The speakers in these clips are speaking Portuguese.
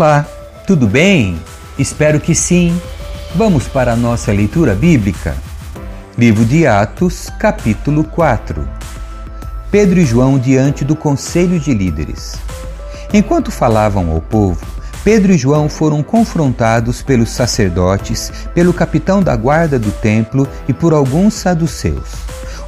Olá, tudo bem? Espero que sim. Vamos para a nossa leitura bíblica. Livro de Atos, capítulo 4. Pedro e João diante do conselho de líderes. Enquanto falavam ao povo, Pedro e João foram confrontados pelos sacerdotes, pelo capitão da guarda do templo e por alguns saduceus.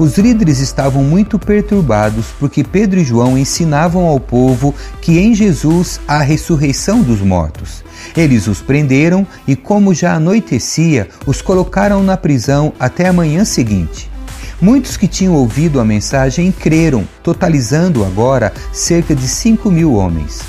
Os líderes estavam muito perturbados porque Pedro e João ensinavam ao povo que em Jesus há a ressurreição dos mortos. Eles os prenderam e, como já anoitecia, os colocaram na prisão até a manhã seguinte. Muitos que tinham ouvido a mensagem creram, totalizando agora cerca de cinco mil homens.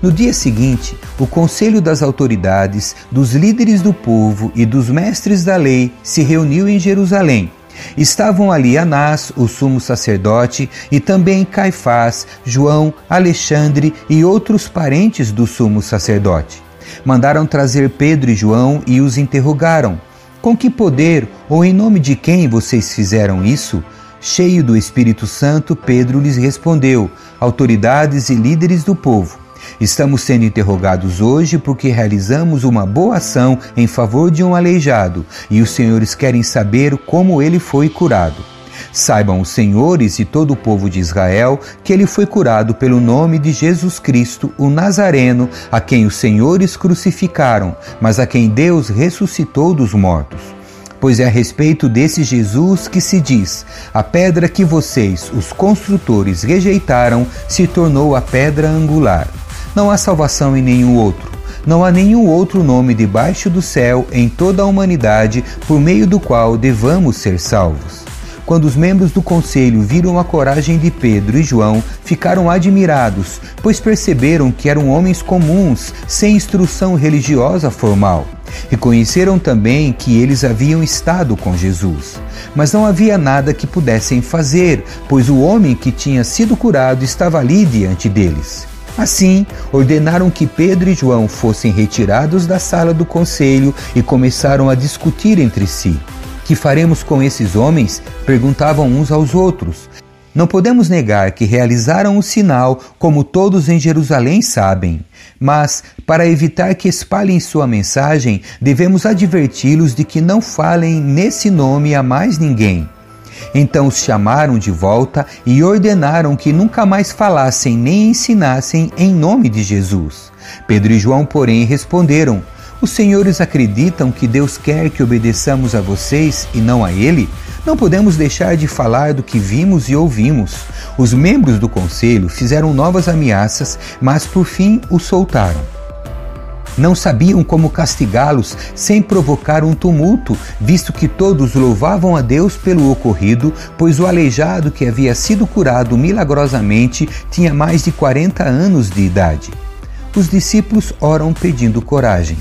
No dia seguinte, o conselho das autoridades, dos líderes do povo e dos mestres da lei se reuniu em Jerusalém Estavam ali Anás, o sumo sacerdote, e também Caifás, João, Alexandre e outros parentes do sumo sacerdote. Mandaram trazer Pedro e João e os interrogaram: Com que poder ou em nome de quem vocês fizeram isso? Cheio do Espírito Santo, Pedro lhes respondeu: Autoridades e líderes do povo. Estamos sendo interrogados hoje porque realizamos uma boa ação em favor de um aleijado e os senhores querem saber como ele foi curado. Saibam os senhores e todo o povo de Israel que ele foi curado pelo nome de Jesus Cristo, o Nazareno, a quem os senhores crucificaram, mas a quem Deus ressuscitou dos mortos. Pois é a respeito desse Jesus que se diz: a pedra que vocês, os construtores, rejeitaram, se tornou a pedra angular. Não há salvação em nenhum outro. Não há nenhum outro nome debaixo do céu em toda a humanidade por meio do qual devamos ser salvos. Quando os membros do conselho viram a coragem de Pedro e João, ficaram admirados, pois perceberam que eram homens comuns, sem instrução religiosa formal. Reconheceram também que eles haviam estado com Jesus. Mas não havia nada que pudessem fazer, pois o homem que tinha sido curado estava ali diante deles. Assim, ordenaram que Pedro e João fossem retirados da sala do conselho e começaram a discutir entre si. Que faremos com esses homens? perguntavam uns aos outros. Não podemos negar que realizaram o sinal, como todos em Jerusalém sabem. Mas, para evitar que espalhem sua mensagem, devemos adverti-los de que não falem nesse nome a mais ninguém. Então os chamaram de volta e ordenaram que nunca mais falassem nem ensinassem em nome de Jesus. Pedro e João, porém, responderam: Os senhores acreditam que Deus quer que obedeçamos a vocês e não a Ele? Não podemos deixar de falar do que vimos e ouvimos. Os membros do conselho fizeram novas ameaças, mas por fim o soltaram. Não sabiam como castigá-los sem provocar um tumulto, visto que todos louvavam a Deus pelo ocorrido, pois o aleijado que havia sido curado milagrosamente tinha mais de 40 anos de idade. Os discípulos oram pedindo coragem.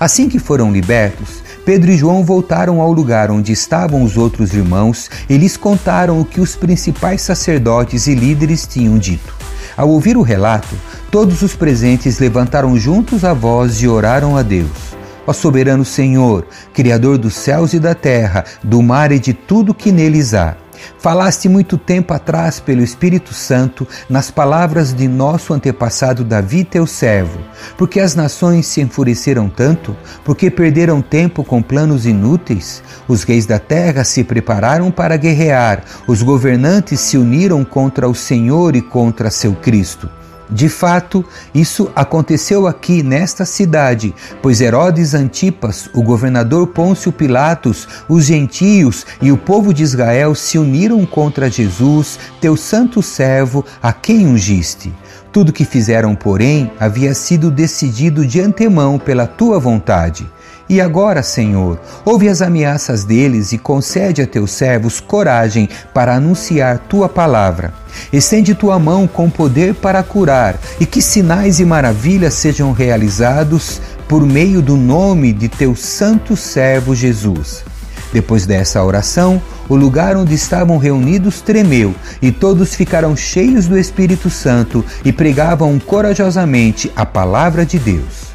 Assim que foram libertos, Pedro e João voltaram ao lugar onde estavam os outros irmãos e lhes contaram o que os principais sacerdotes e líderes tinham dito. Ao ouvir o relato, todos os presentes levantaram juntos a voz e oraram a Deus. Ó soberano Senhor, Criador dos céus e da terra, do mar e de tudo que neles há, Falaste muito tempo atrás pelo Espírito Santo nas palavras de nosso antepassado Davi, teu servo, porque as nações se enfureceram tanto, porque perderam tempo com planos inúteis. Os reis da terra se prepararam para guerrear, os governantes se uniram contra o Senhor e contra seu Cristo. De fato, isso aconteceu aqui nesta cidade, pois Herodes Antipas, o governador Pôncio Pilatos, os gentios e o povo de Israel se uniram contra Jesus, teu santo servo, a quem ungiste. Tudo que fizeram, porém, havia sido decidido de antemão pela tua vontade. E agora, Senhor, ouve as ameaças deles e concede a teus servos coragem para anunciar tua palavra. Estende tua mão com poder para curar e que sinais e maravilhas sejam realizados por meio do nome de teu santo servo Jesus. Depois dessa oração, o lugar onde estavam reunidos tremeu e todos ficaram cheios do Espírito Santo e pregavam corajosamente a palavra de Deus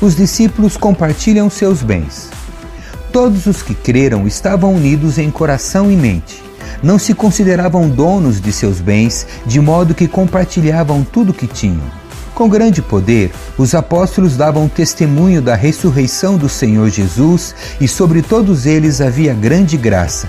os discípulos compartilham seus bens. Todos os que creram estavam unidos em coração e mente. Não se consideravam donos de seus bens, de modo que compartilhavam tudo o que tinham. Com grande poder, os apóstolos davam testemunho da ressurreição do Senhor Jesus e sobre todos eles havia grande graça.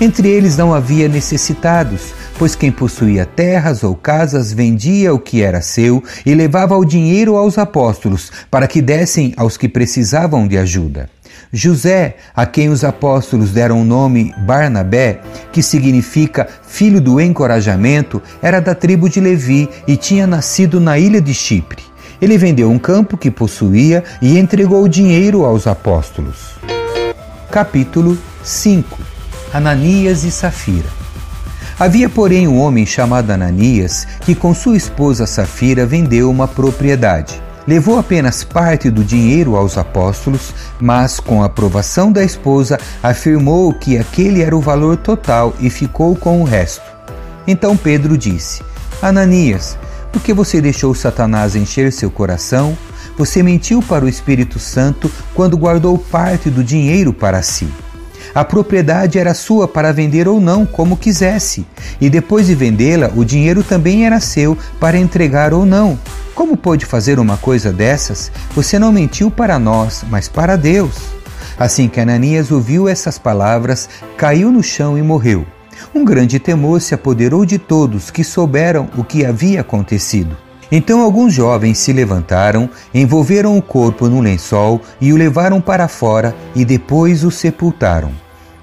Entre eles não havia necessitados, pois quem possuía terras ou casas vendia o que era seu e levava o dinheiro aos apóstolos para que dessem aos que precisavam de ajuda. José, a quem os apóstolos deram o nome Barnabé, que significa filho do encorajamento, era da tribo de Levi e tinha nascido na ilha de Chipre. Ele vendeu um campo que possuía e entregou o dinheiro aos apóstolos. Capítulo 5 Ananias e Safira Havia, porém, um homem chamado Ananias que, com sua esposa Safira, vendeu uma propriedade. Levou apenas parte do dinheiro aos apóstolos, mas, com a aprovação da esposa, afirmou que aquele era o valor total e ficou com o resto. Então Pedro disse: Ananias, por que você deixou Satanás encher seu coração? Você mentiu para o Espírito Santo quando guardou parte do dinheiro para si. A propriedade era sua para vender ou não, como quisesse, e depois de vendê-la, o dinheiro também era seu para entregar ou não. Como pôde fazer uma coisa dessas? Você não mentiu para nós, mas para Deus. Assim que Ananias ouviu essas palavras, caiu no chão e morreu. Um grande temor se apoderou de todos que souberam o que havia acontecido. Então alguns jovens se levantaram, envolveram o corpo num lençol e o levaram para fora e depois o sepultaram.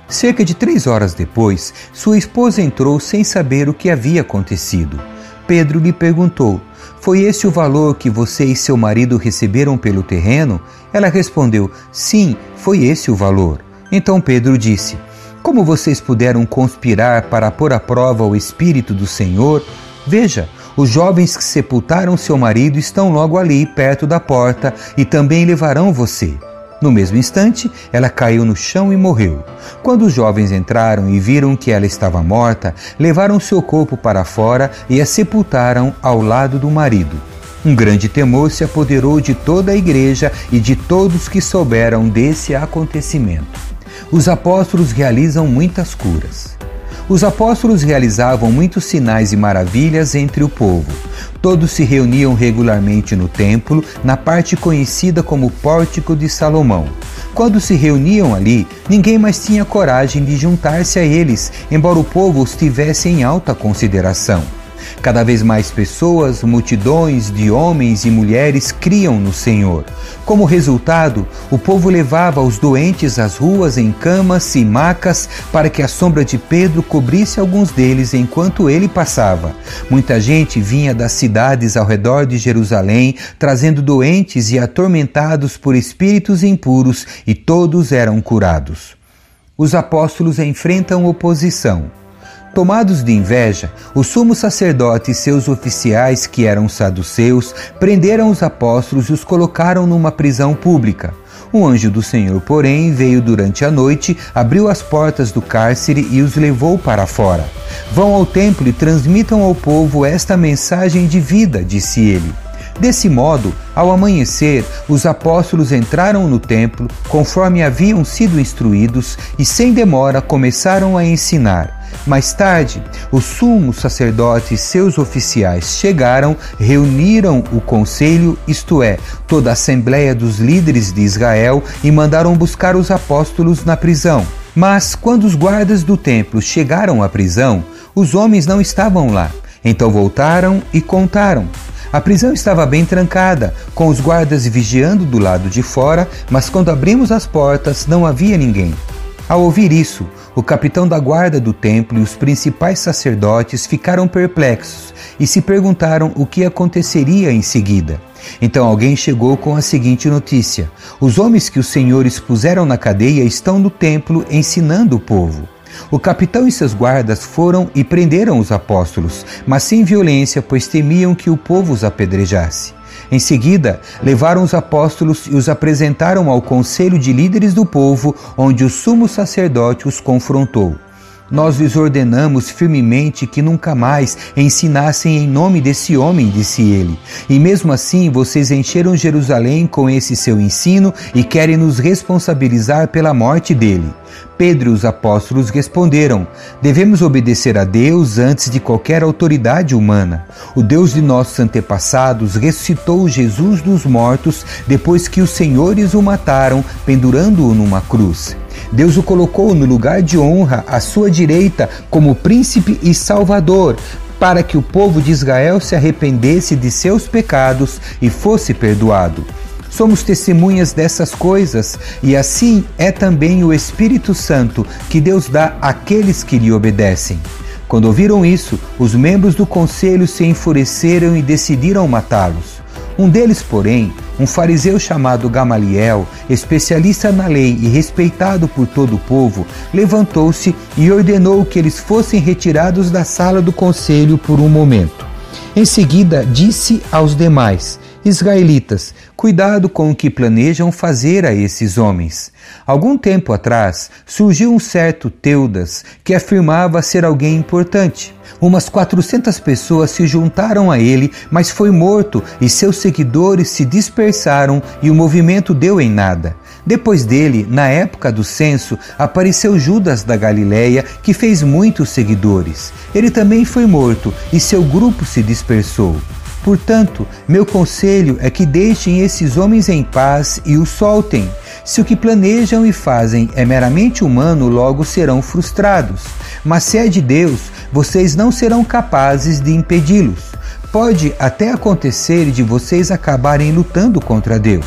Cerca de três horas depois, sua esposa entrou sem saber o que havia acontecido. Pedro lhe perguntou: Foi esse o valor que você e seu marido receberam pelo terreno? Ela respondeu: Sim, foi esse o valor. Então Pedro disse: Como vocês puderam conspirar para pôr à prova o Espírito do Senhor? Veja, os jovens que sepultaram seu marido estão logo ali, perto da porta, e também levarão você. No mesmo instante, ela caiu no chão e morreu. Quando os jovens entraram e viram que ela estava morta, levaram seu corpo para fora e a sepultaram ao lado do marido. Um grande temor se apoderou de toda a igreja e de todos que souberam desse acontecimento. Os apóstolos realizam muitas curas. Os apóstolos realizavam muitos sinais e maravilhas entre o povo. Todos se reuniam regularmente no templo, na parte conhecida como Pórtico de Salomão. Quando se reuniam ali, ninguém mais tinha coragem de juntar-se a eles, embora o povo os tivesse em alta consideração. Cada vez mais pessoas, multidões de homens e mulheres criam no Senhor. Como resultado, o povo levava os doentes às ruas em camas e macas para que a sombra de Pedro cobrisse alguns deles enquanto ele passava. Muita gente vinha das cidades ao redor de Jerusalém, trazendo doentes e atormentados por espíritos impuros, e todos eram curados. Os apóstolos enfrentam oposição. Tomados de inveja, o sumo sacerdote e seus oficiais, que eram saduceus, prenderam os apóstolos e os colocaram numa prisão pública. O anjo do Senhor, porém, veio durante a noite, abriu as portas do cárcere e os levou para fora. Vão ao templo e transmitam ao povo esta mensagem de vida, disse ele. Desse modo, ao amanhecer, os apóstolos entraram no templo, conforme haviam sido instruídos, e sem demora começaram a ensinar. Mais tarde, o sumo sacerdote e seus oficiais chegaram, reuniram o conselho, isto é, toda a assembleia dos líderes de Israel, e mandaram buscar os apóstolos na prisão. Mas quando os guardas do templo chegaram à prisão, os homens não estavam lá. Então voltaram e contaram. A prisão estava bem trancada, com os guardas vigiando do lado de fora, mas quando abrimos as portas não havia ninguém. Ao ouvir isso, o capitão da guarda do templo e os principais sacerdotes ficaram perplexos e se perguntaram o que aconteceria em seguida. Então alguém chegou com a seguinte notícia: Os homens que os senhores puseram na cadeia estão no templo ensinando o povo. O capitão e seus guardas foram e prenderam os apóstolos, mas sem violência, pois temiam que o povo os apedrejasse. Em seguida, levaram os apóstolos e os apresentaram ao conselho de líderes do povo, onde o sumo sacerdote os confrontou. Nós lhes ordenamos firmemente que nunca mais ensinassem em nome desse homem, disse ele. E mesmo assim vocês encheram Jerusalém com esse seu ensino e querem nos responsabilizar pela morte dele. Pedro e os apóstolos responderam: Devemos obedecer a Deus antes de qualquer autoridade humana. O Deus de nossos antepassados ressuscitou Jesus dos mortos depois que os senhores o mataram, pendurando-o numa cruz. Deus o colocou no lugar de honra à sua direita como príncipe e salvador, para que o povo de Israel se arrependesse de seus pecados e fosse perdoado. Somos testemunhas dessas coisas e assim é também o Espírito Santo que Deus dá àqueles que lhe obedecem. Quando ouviram isso, os membros do conselho se enfureceram e decidiram matá-los. Um deles, porém, um fariseu chamado Gamaliel, especialista na lei e respeitado por todo o povo, levantou-se e ordenou que eles fossem retirados da sala do conselho por um momento. Em seguida, disse aos demais: Israelitas, cuidado com o que planejam fazer a esses homens. Algum tempo atrás, surgiu um certo Teudas que afirmava ser alguém importante. Umas 400 pessoas se juntaram a ele, mas foi morto e seus seguidores se dispersaram e o movimento deu em nada. Depois dele, na época do censo, apareceu Judas da Galileia, que fez muitos seguidores. Ele também foi morto e seu grupo se dispersou. Portanto, meu conselho é que deixem esses homens em paz e os soltem. Se o que planejam e fazem é meramente humano, logo serão frustrados. Mas se é de Deus, vocês não serão capazes de impedi-los. Pode até acontecer de vocês acabarem lutando contra Deus.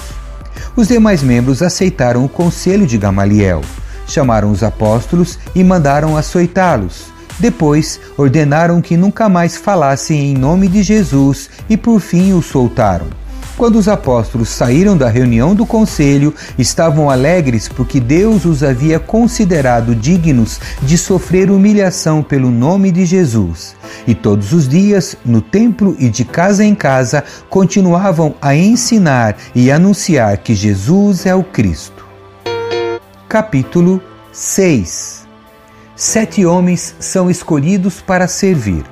Os demais membros aceitaram o conselho de Gamaliel, chamaram os apóstolos e mandaram açoitá-los. Depois ordenaram que nunca mais falassem em nome de Jesus e por fim o soltaram. Quando os apóstolos saíram da reunião do conselho, estavam alegres porque Deus os havia considerado dignos de sofrer humilhação pelo nome de Jesus. E todos os dias, no templo e de casa em casa, continuavam a ensinar e anunciar que Jesus é o Cristo. Capítulo 6 sete homens são escolhidos para servir.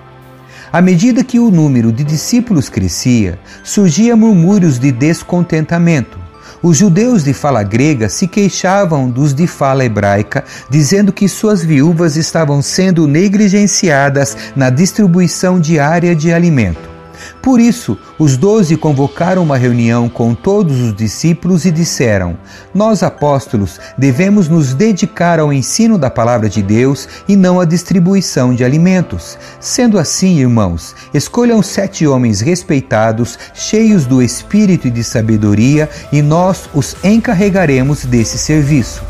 À medida que o número de discípulos crescia, surgia murmúrios de descontentamento. Os judeus de fala grega se queixavam dos de fala hebraica, dizendo que suas viúvas estavam sendo negligenciadas na distribuição diária de alimento. Por isso, os doze convocaram uma reunião com todos os discípulos e disseram: Nós, apóstolos, devemos nos dedicar ao ensino da palavra de Deus e não à distribuição de alimentos. Sendo assim, irmãos, escolham sete homens respeitados, cheios do espírito e de sabedoria, e nós os encarregaremos desse serviço.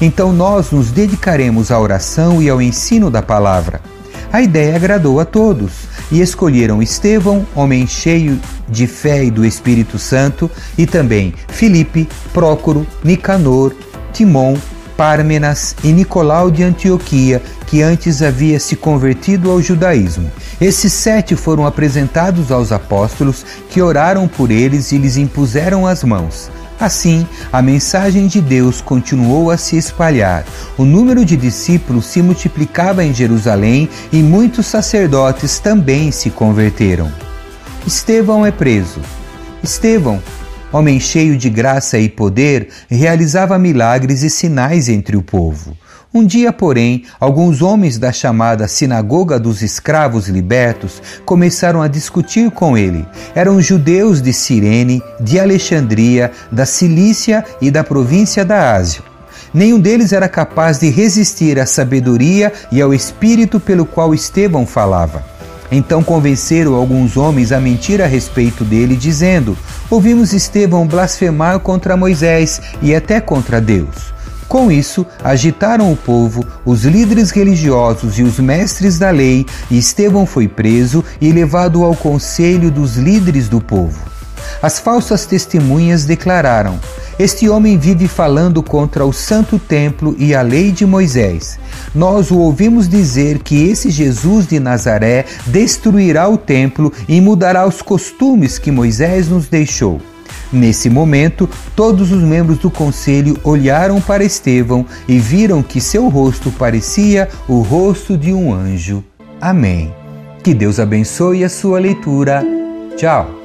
Então nós nos dedicaremos à oração e ao ensino da palavra. A ideia agradou a todos e escolheram Estevão, homem cheio de fé e do Espírito Santo, e também Filipe, Prócoro, Nicanor, Timon, Pármenas e Nicolau de Antioquia, que antes havia se convertido ao judaísmo. Esses sete foram apresentados aos apóstolos, que oraram por eles e lhes impuseram as mãos. Assim, a mensagem de Deus continuou a se espalhar. O número de discípulos se multiplicava em Jerusalém e muitos sacerdotes também se converteram. Estevão é preso. Estevão, homem cheio de graça e poder, realizava milagres e sinais entre o povo. Um dia, porém, alguns homens da chamada Sinagoga dos Escravos Libertos começaram a discutir com ele. Eram judeus de Cirene, de Alexandria, da Cilícia e da província da Ásia. Nenhum deles era capaz de resistir à sabedoria e ao espírito pelo qual Estevão falava. Então convenceram alguns homens a mentir a respeito dele, dizendo: Ouvimos Estevão blasfemar contra Moisés e até contra Deus. Com isso, agitaram o povo, os líderes religiosos e os mestres da lei, e Estevão foi preso e levado ao conselho dos líderes do povo. As falsas testemunhas declararam: Este homem vive falando contra o santo templo e a lei de Moisés. Nós o ouvimos dizer que esse Jesus de Nazaré destruirá o templo e mudará os costumes que Moisés nos deixou. Nesse momento, todos os membros do conselho olharam para Estevão e viram que seu rosto parecia o rosto de um anjo. Amém. Que Deus abençoe a sua leitura. Tchau.